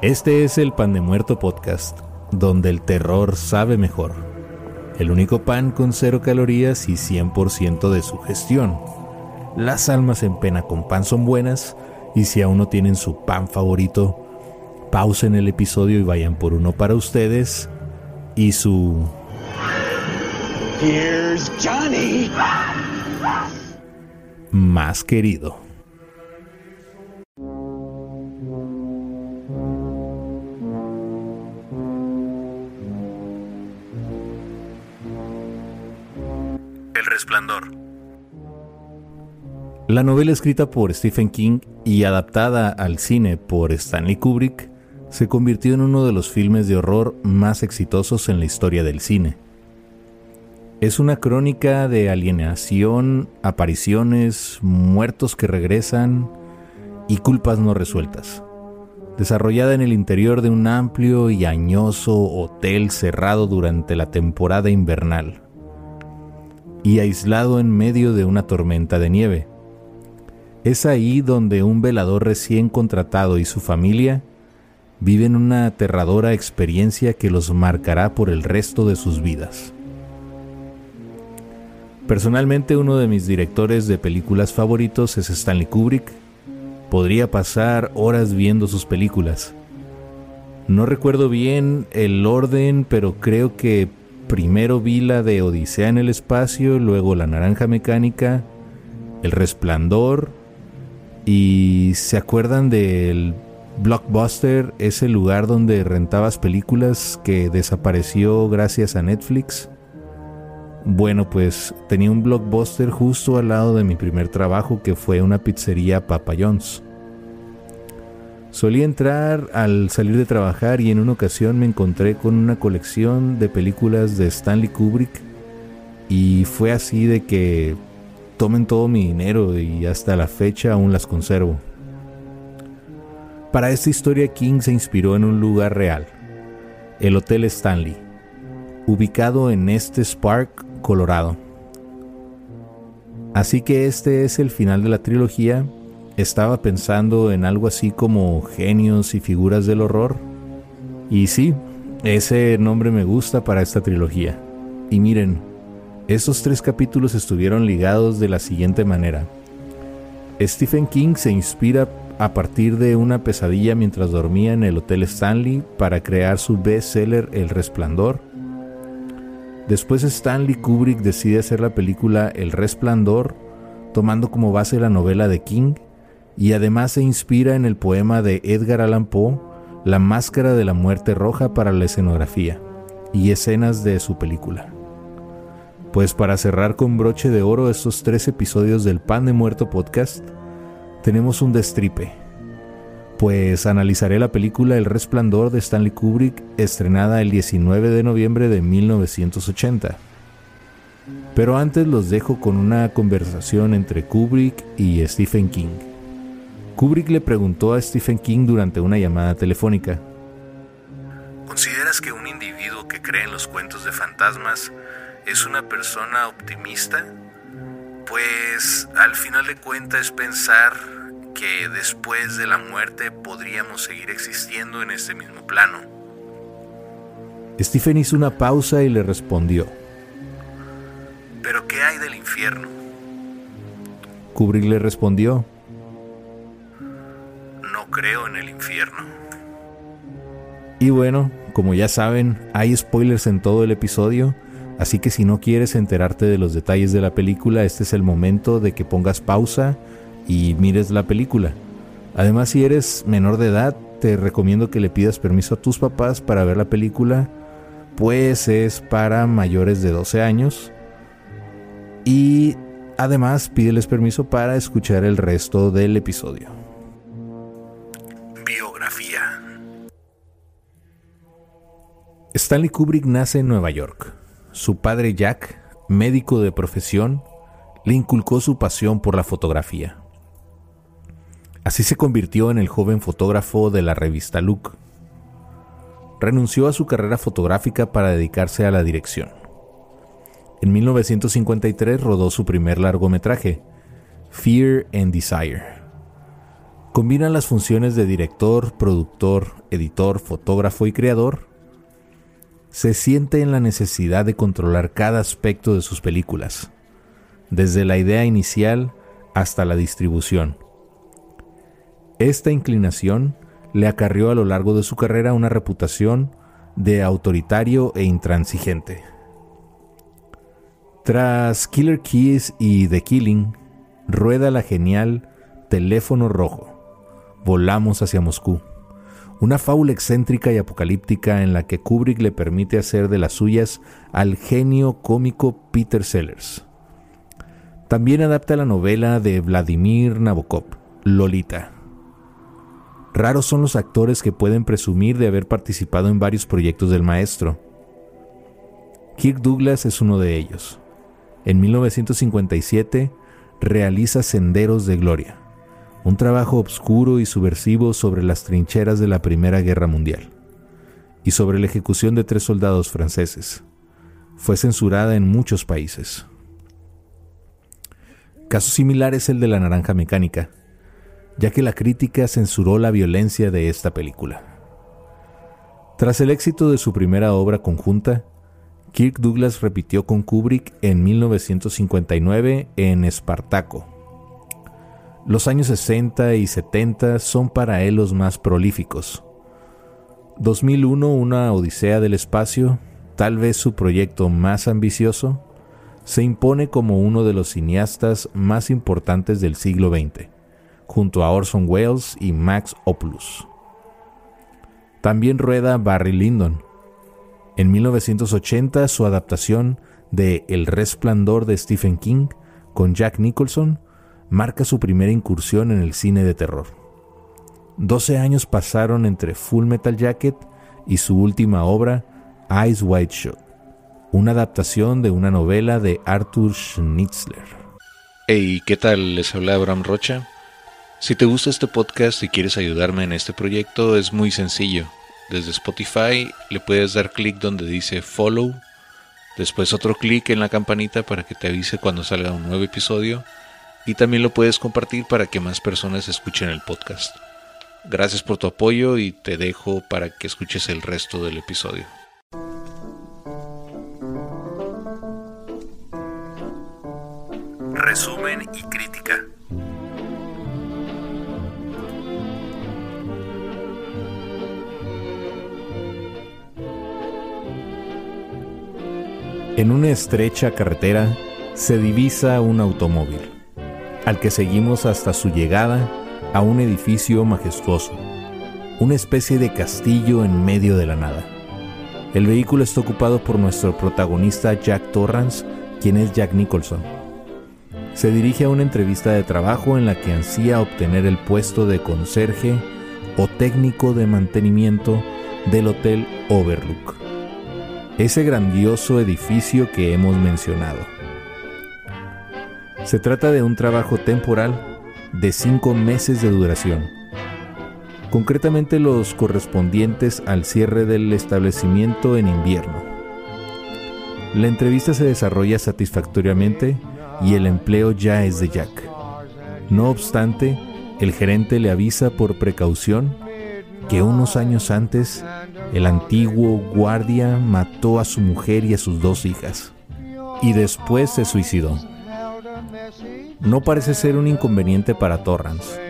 Este es el Pan de Muerto Podcast, donde el terror sabe mejor. El único pan con cero calorías y 100% de su gestión. Las almas en pena con pan son buenas y si aún no tienen su pan favorito, pausen el episodio y vayan por uno para ustedes y su... Here's Johnny. Más querido. La novela escrita por Stephen King y adaptada al cine por Stanley Kubrick se convirtió en uno de los filmes de horror más exitosos en la historia del cine. Es una crónica de alienación, apariciones, muertos que regresan y culpas no resueltas. Desarrollada en el interior de un amplio y añoso hotel cerrado durante la temporada invernal y aislado en medio de una tormenta de nieve. Es ahí donde un velador recién contratado y su familia viven una aterradora experiencia que los marcará por el resto de sus vidas. Personalmente uno de mis directores de películas favoritos es Stanley Kubrick. Podría pasar horas viendo sus películas. No recuerdo bien el orden, pero creo que primero vi la de Odisea en el espacio, luego La Naranja Mecánica, El Resplandor y ¿se acuerdan del Blockbuster, ese lugar donde rentabas películas que desapareció gracias a Netflix? Bueno, pues tenía un blockbuster justo al lado de mi primer trabajo que fue una pizzería Papa John's. Solía entrar al salir de trabajar y en una ocasión me encontré con una colección de películas de Stanley Kubrick y fue así de que tomen todo mi dinero y hasta la fecha aún las conservo. Para esta historia King se inspiró en un lugar real, el Hotel Stanley, ubicado en Estes Park, Colorado. Así que este es el final de la trilogía. Estaba pensando en algo así como genios y figuras del horror. Y sí, ese nombre me gusta para esta trilogía. Y miren, estos tres capítulos estuvieron ligados de la siguiente manera. Stephen King se inspira a partir de una pesadilla mientras dormía en el Hotel Stanley para crear su bestseller El Resplandor. Después Stanley Kubrick decide hacer la película El Resplandor, tomando como base la novela de King, y además se inspira en el poema de Edgar Allan Poe, La Máscara de la Muerte Roja para la escenografía y escenas de su película. Pues para cerrar con broche de oro estos tres episodios del Pan de Muerto podcast, tenemos un destripe. Pues analizaré la película El Resplandor de Stanley Kubrick, estrenada el 19 de noviembre de 1980. Pero antes los dejo con una conversación entre Kubrick y Stephen King. Kubrick le preguntó a Stephen King durante una llamada telefónica. ¿Consideras que un individuo que cree en los cuentos de fantasmas es una persona optimista? Pues al final de cuentas pensar que después de la muerte podríamos seguir existiendo en este mismo plano. Stephen hizo una pausa y le respondió. ¿Pero qué hay del infierno? Kubrick le respondió. Creo en el infierno. Y bueno, como ya saben, hay spoilers en todo el episodio, así que si no quieres enterarte de los detalles de la película, este es el momento de que pongas pausa y mires la película. Además, si eres menor de edad, te recomiendo que le pidas permiso a tus papás para ver la película, pues es para mayores de 12 años. Y además, pídeles permiso para escuchar el resto del episodio. Stanley Kubrick nace en Nueva York. Su padre Jack, médico de profesión, le inculcó su pasión por la fotografía. Así se convirtió en el joven fotógrafo de la revista Look. Renunció a su carrera fotográfica para dedicarse a la dirección. En 1953 rodó su primer largometraje, Fear and Desire. Combina las funciones de director, productor, editor, fotógrafo y creador. Se siente en la necesidad de controlar cada aspecto de sus películas, desde la idea inicial hasta la distribución. Esta inclinación le acarrió a lo largo de su carrera una reputación de autoritario e intransigente. Tras Killer Keys y The Killing, rueda la genial Teléfono Rojo. Volamos hacia Moscú. Una fábula excéntrica y apocalíptica en la que Kubrick le permite hacer de las suyas al genio cómico Peter Sellers. También adapta la novela de Vladimir Nabokov, Lolita. Raros son los actores que pueden presumir de haber participado en varios proyectos del maestro. Kirk Douglas es uno de ellos. En 1957 realiza Senderos de Gloria, un trabajo obscuro y subversivo sobre las trincheras de la Primera Guerra Mundial y sobre la ejecución de tres soldados franceses. Fue censurada en muchos países. Caso similar es el de La Naranja Mecánica, ya que la crítica censuró la violencia de esta película. Tras el éxito de su primera obra conjunta, Kirk Douglas repitió con Kubrick en 1959 en Espartaco. Los años 60 y 70 son para él los más prolíficos. 2001, Una Odisea del Espacio, tal vez su proyecto más ambicioso, se impone como uno de los cineastas más importantes del siglo XX, junto a Orson Welles y Max Opulus. También rueda Barry Lyndon, en 1980, su adaptación de El Resplandor de Stephen King con Jack Nicholson marca su primera incursión en el cine de terror. Doce años pasaron entre Full Metal Jacket y su última obra, Eyes Wide Shut, una adaptación de una novela de Arthur Schnitzler. Hey, ¿qué tal? Les habla Abraham Rocha. Si te gusta este podcast y quieres ayudarme en este proyecto, es muy sencillo desde Spotify le puedes dar clic donde dice follow, después otro clic en la campanita para que te avise cuando salga un nuevo episodio y también lo puedes compartir para que más personas escuchen el podcast. Gracias por tu apoyo y te dejo para que escuches el resto del episodio. Resumen y crítica. En una estrecha carretera se divisa un automóvil, al que seguimos hasta su llegada a un edificio majestuoso, una especie de castillo en medio de la nada. El vehículo está ocupado por nuestro protagonista Jack Torrance, quien es Jack Nicholson. Se dirige a una entrevista de trabajo en la que ansía obtener el puesto de conserje o técnico de mantenimiento del Hotel Overlook ese grandioso edificio que hemos mencionado. Se trata de un trabajo temporal de cinco meses de duración, concretamente los correspondientes al cierre del establecimiento en invierno. La entrevista se desarrolla satisfactoriamente y el empleo ya es de Jack. No obstante, el gerente le avisa por precaución que unos años antes el antiguo guardia mató a su mujer y a sus dos hijas y después se suicidó. No parece ser un inconveniente para Torrance,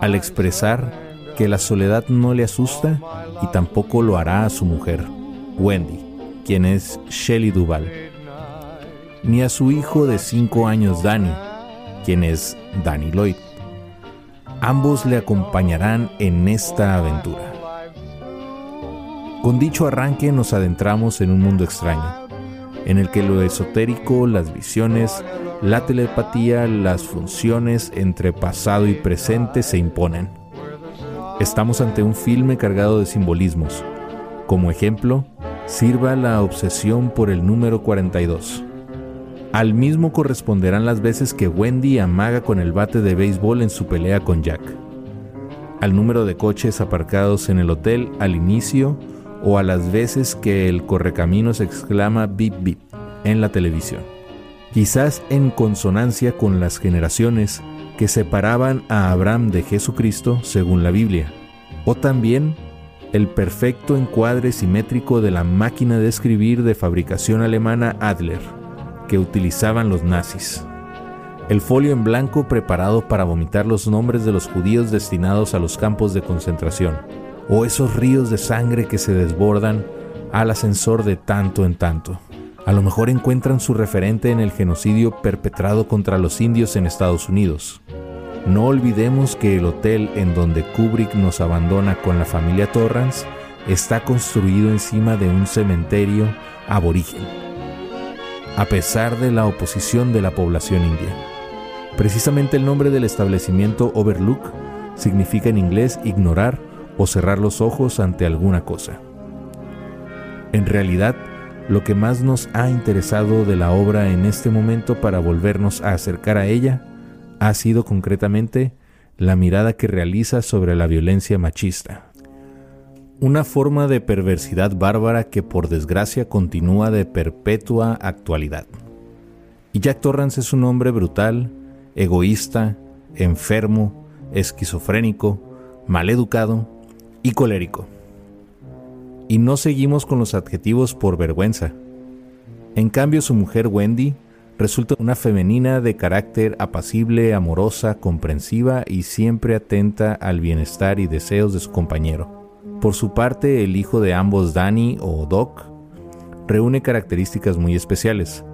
al expresar que la soledad no le asusta y tampoco lo hará a su mujer, Wendy, quien es Shelley Duval, ni a su hijo de cinco años, Danny, quien es Danny Lloyd. Ambos le acompañarán en esta aventura. Con dicho arranque nos adentramos en un mundo extraño, en el que lo esotérico, las visiones, la telepatía, las funciones entre pasado y presente se imponen. Estamos ante un filme cargado de simbolismos. Como ejemplo, sirva la obsesión por el número 42. Al mismo corresponderán las veces que Wendy amaga con el bate de béisbol en su pelea con Jack. Al número de coches aparcados en el hotel al inicio o a las veces que el correcaminos exclama bip bip en la televisión. Quizás en consonancia con las generaciones que separaban a Abraham de Jesucristo según la Biblia, o también el perfecto encuadre simétrico de la máquina de escribir de fabricación alemana Adler, que utilizaban los nazis. El folio en blanco preparado para vomitar los nombres de los judíos destinados a los campos de concentración, o esos ríos de sangre que se desbordan al ascensor de tanto en tanto. A lo mejor encuentran su referente en el genocidio perpetrado contra los indios en Estados Unidos. No olvidemos que el hotel en donde Kubrick nos abandona con la familia Torrance está construido encima de un cementerio aborigen, a pesar de la oposición de la población india. Precisamente el nombre del establecimiento Overlook significa en inglés ignorar o cerrar los ojos ante alguna cosa. En realidad, lo que más nos ha interesado de la obra en este momento para volvernos a acercar a ella ha sido concretamente la mirada que realiza sobre la violencia machista. Una forma de perversidad bárbara que por desgracia continúa de perpetua actualidad. Y Jack Torrance es un hombre brutal, egoísta, enfermo, esquizofrénico, maleducado y colérico. Y no seguimos con los adjetivos por vergüenza. En cambio, su mujer Wendy resulta una femenina de carácter apacible, amorosa, comprensiva y siempre atenta al bienestar y deseos de su compañero. Por su parte, el hijo de ambos, Danny o Doc, reúne características muy especiales.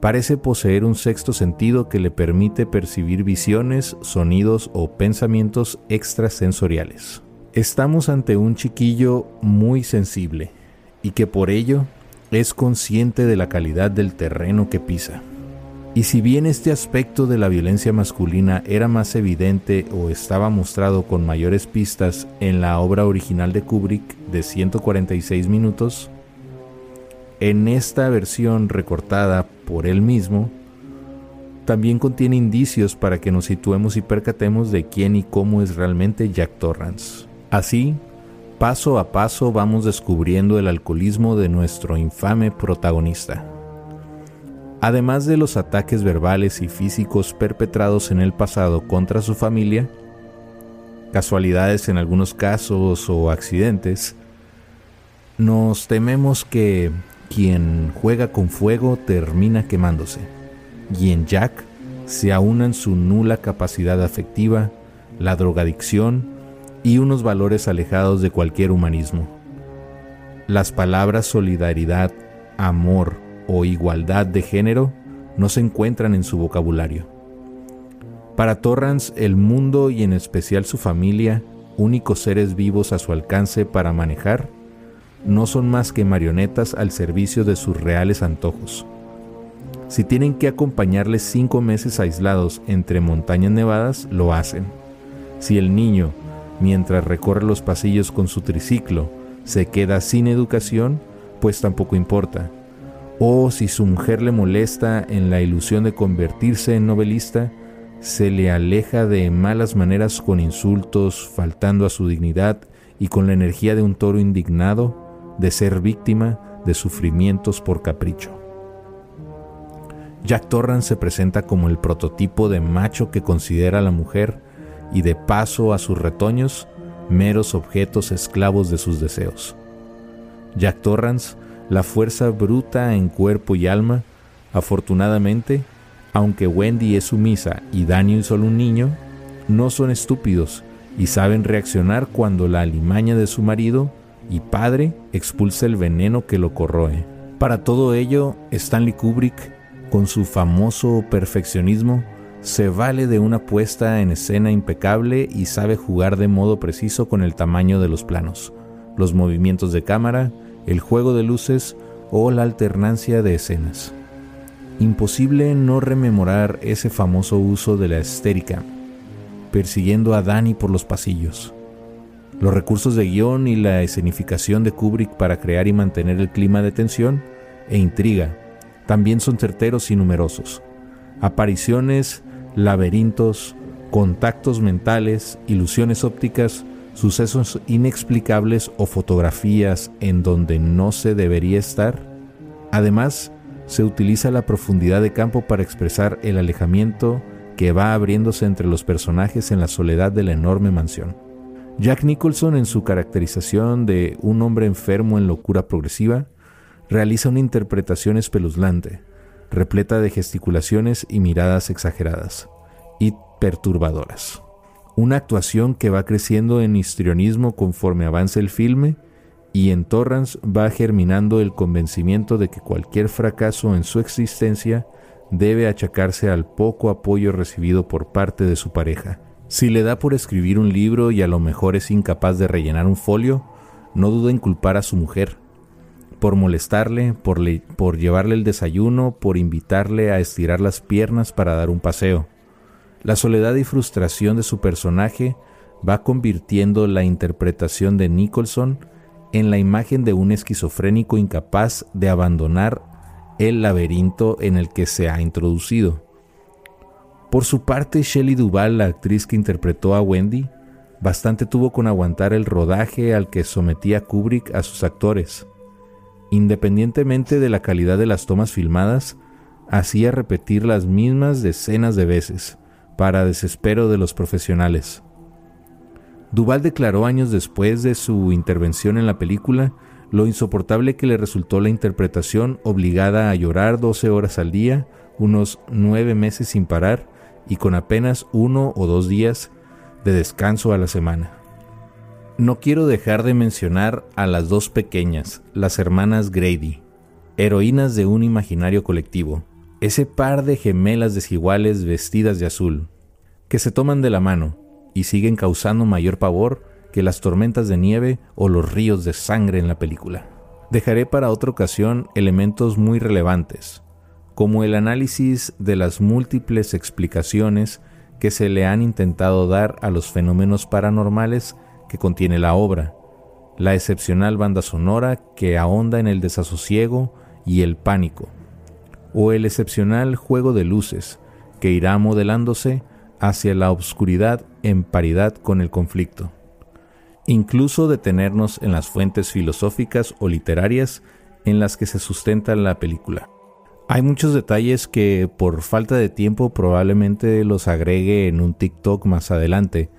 Parece poseer un sexto sentido que le permite percibir visiones, sonidos o pensamientos extrasensoriales. Estamos ante un chiquillo muy sensible y que por ello es consciente de la calidad del terreno que pisa. Y si bien este aspecto de la violencia masculina era más evidente o estaba mostrado con mayores pistas en la obra original de Kubrick de 146 minutos, en esta versión recortada por él mismo, también contiene indicios para que nos situemos y percatemos de quién y cómo es realmente Jack Torrance. Así, paso a paso vamos descubriendo el alcoholismo de nuestro infame protagonista. Además de los ataques verbales y físicos perpetrados en el pasado contra su familia, casualidades en algunos casos o accidentes, nos tememos que quien juega con fuego termina quemándose, y en Jack se aunan su nula capacidad afectiva, la drogadicción y unos valores alejados de cualquier humanismo. Las palabras solidaridad, amor o igualdad de género no se encuentran en su vocabulario. Para Torrance, el mundo y en especial su familia, únicos seres vivos a su alcance para manejar, no son más que marionetas al servicio de sus reales antojos. Si tienen que acompañarles cinco meses aislados entre montañas nevadas, lo hacen. Si el niño mientras recorre los pasillos con su triciclo, se queda sin educación, pues tampoco importa. O si su mujer le molesta en la ilusión de convertirse en novelista, se le aleja de malas maneras con insultos, faltando a su dignidad y con la energía de un toro indignado de ser víctima de sufrimientos por capricho. Jack Torrance se presenta como el prototipo de macho que considera a la mujer y de paso a sus retoños meros objetos esclavos de sus deseos. Jack Torrance, la fuerza bruta en cuerpo y alma, afortunadamente, aunque Wendy es sumisa y Daniel solo un niño, no son estúpidos y saben reaccionar cuando la alimaña de su marido y padre expulsa el veneno que lo corroe. Para todo ello, Stanley Kubrick, con su famoso perfeccionismo, se vale de una puesta en escena impecable y sabe jugar de modo preciso con el tamaño de los planos, los movimientos de cámara, el juego de luces o la alternancia de escenas. Imposible no rememorar ese famoso uso de la estérica, persiguiendo a Danny por los pasillos. Los recursos de guion y la escenificación de Kubrick para crear y mantener el clima de tensión e intriga también son certeros y numerosos. Apariciones, laberintos, contactos mentales, ilusiones ópticas, sucesos inexplicables o fotografías en donde no se debería estar. Además, se utiliza la profundidad de campo para expresar el alejamiento que va abriéndose entre los personajes en la soledad de la enorme mansión. Jack Nicholson, en su caracterización de un hombre enfermo en locura progresiva, realiza una interpretación espeluznante, repleta de gesticulaciones y miradas exageradas y perturbadoras. Una actuación que va creciendo en histrionismo conforme avanza el filme y en Torrance va germinando el convencimiento de que cualquier fracaso en su existencia debe achacarse al poco apoyo recibido por parte de su pareja. Si le da por escribir un libro y a lo mejor es incapaz de rellenar un folio, no duda en culpar a su mujer, por molestarle, por, llevarle el desayuno, por invitarle a estirar las piernas para dar un paseo. La soledad y frustración de su personaje va convirtiendo la interpretación de Nicholson en la imagen de un esquizofrénico incapaz de abandonar el laberinto en el que se ha introducido. Por su parte, Shelley Duvall, la actriz que interpretó a Wendy, bastante tuvo con aguantar el rodaje al que sometía Kubrick a sus actores. Independientemente de la calidad de las tomas filmadas, hacía repetir las mismas decenas de veces para desespero de los profesionales. Duval declaró años después de su intervención en la película lo insoportable que le resultó la interpretación obligada a llorar 12 horas al día, unos nueve meses sin parar y con apenas uno o dos días de descanso a la semana. No quiero dejar de mencionar a las dos pequeñas, las hermanas Grady, heroínas de un imaginario colectivo, ese par de gemelas desiguales vestidas de azul, que se toman de la mano y siguen causando mayor pavor que las tormentas de nieve o los ríos de sangre en la película. Dejaré para otra ocasión elementos muy relevantes, como el análisis de las múltiples explicaciones que se le han intentado dar a los fenómenos paranormales que contiene la obra, la excepcional banda sonora que ahonda en el desasosiego y el pánico, o el excepcional juego de luces que irá modelándose hacia la obscuridad en paridad con el conflicto. Incluso detenernos en las fuentes filosóficas o literarias en las que se sustenta la película. Hay muchos detalles que por falta de tiempo probablemente los agregue en un TikTok más adelante,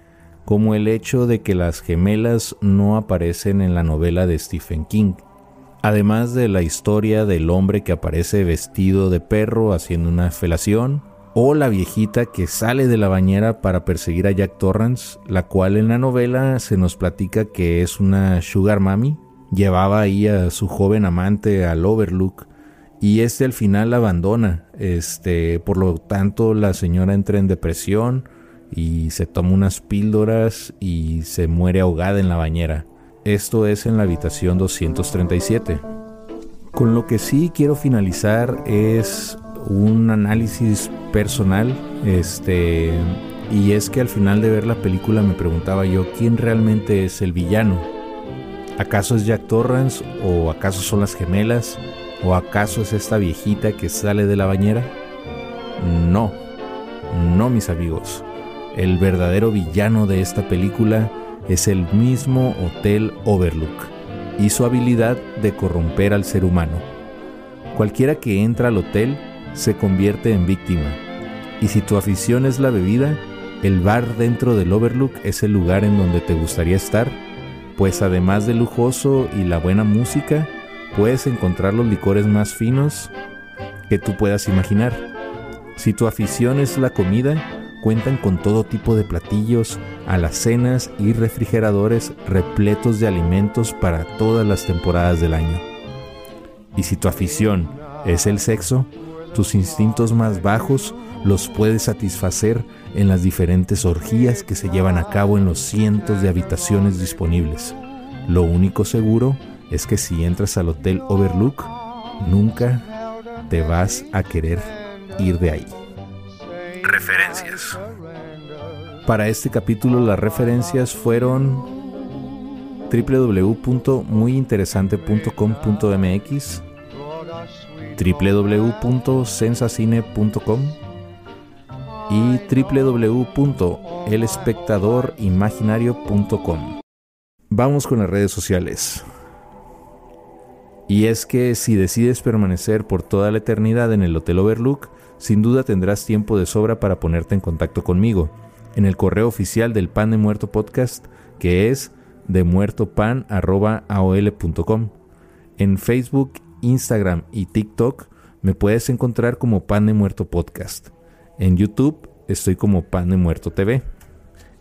como el hecho de que las gemelas no aparecen en la novela de Stephen King, además de la historia del hombre que aparece vestido de perro haciendo una felación, o la viejita que sale de la bañera para perseguir a Jack Torrance, la cual en la novela se nos platica que es una sugar mami, llevaba ahí a su joven amante al Overlook y este al final la abandona, este, por lo tanto la señora entra en depresión y se toma unas píldoras y se muere ahogada en la bañera. Esto es en la habitación 237. Con lo que sí quiero finalizar es un análisis personal, este, y es que al final de ver la película me preguntaba yo, ¿quién realmente es el villano? ¿Acaso es Jack Torrance o acaso son las gemelas o acaso es esta viejita que sale de la bañera? No, no mis amigos. El verdadero villano de esta película es el mismo Hotel Overlook y su habilidad de corromper al ser humano. Cualquiera que entra al hotel se convierte en víctima. Y si tu afición es la bebida, el bar dentro del Overlook es el lugar en donde te gustaría estar, pues además de lujoso y la buena música, puedes encontrar los licores más finos que tú puedas imaginar. Si tu afición es la comida, cuentan con todo tipo de platillos, alacenas y refrigeradores repletos de alimentos para todas las temporadas del año. Y si tu afición es el sexo, tus instintos más bajos los puedes satisfacer en las diferentes orgías que se llevan a cabo en los cientos de habitaciones disponibles. Lo único seguro es que si entras al Hotel Overlook, nunca te vas a querer ir de ahí. Referencias. Para este capítulo las referencias fueron www.muyinteresante.com.mx www.sensacine.com y www.elespectadorimaginario.com. Vamos con las redes sociales. Y es que si decides permanecer por toda la eternidad en el Hotel Overlook, sin duda tendrás tiempo de sobra para ponerte en contacto conmigo en el correo oficial del Pan de Muerto Podcast, que es demuertopan.aol.com. En Facebook, Instagram y TikTok me puedes encontrar como Pan de Muerto Podcast. En YouTube estoy como Pan de Muerto TV.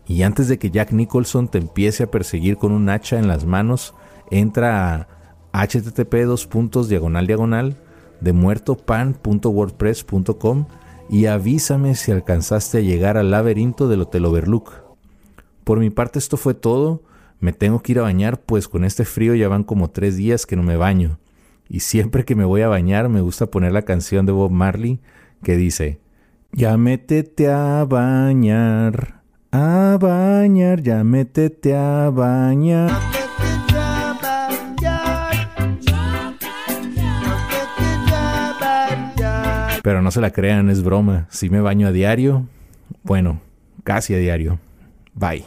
Y antes de que Jack Nicholson te empiece a perseguir con un hacha en las manos, entra a http dos puntos diagonal diagonal de muertopan.wordpress.com y avísame si alcanzaste a llegar al laberinto del Hotel Overlook. Por mi parte esto fue todo. Me tengo que ir a bañar, pues con este frío ya van como tres días que no me baño. Y siempre que me voy a bañar me gusta poner la canción de Bob Marley que dice, ya métete a bañar, a bañar, ya métete a bañar. Pero no se la crean, es broma. Si me baño a diario, bueno, casi a diario. Bye.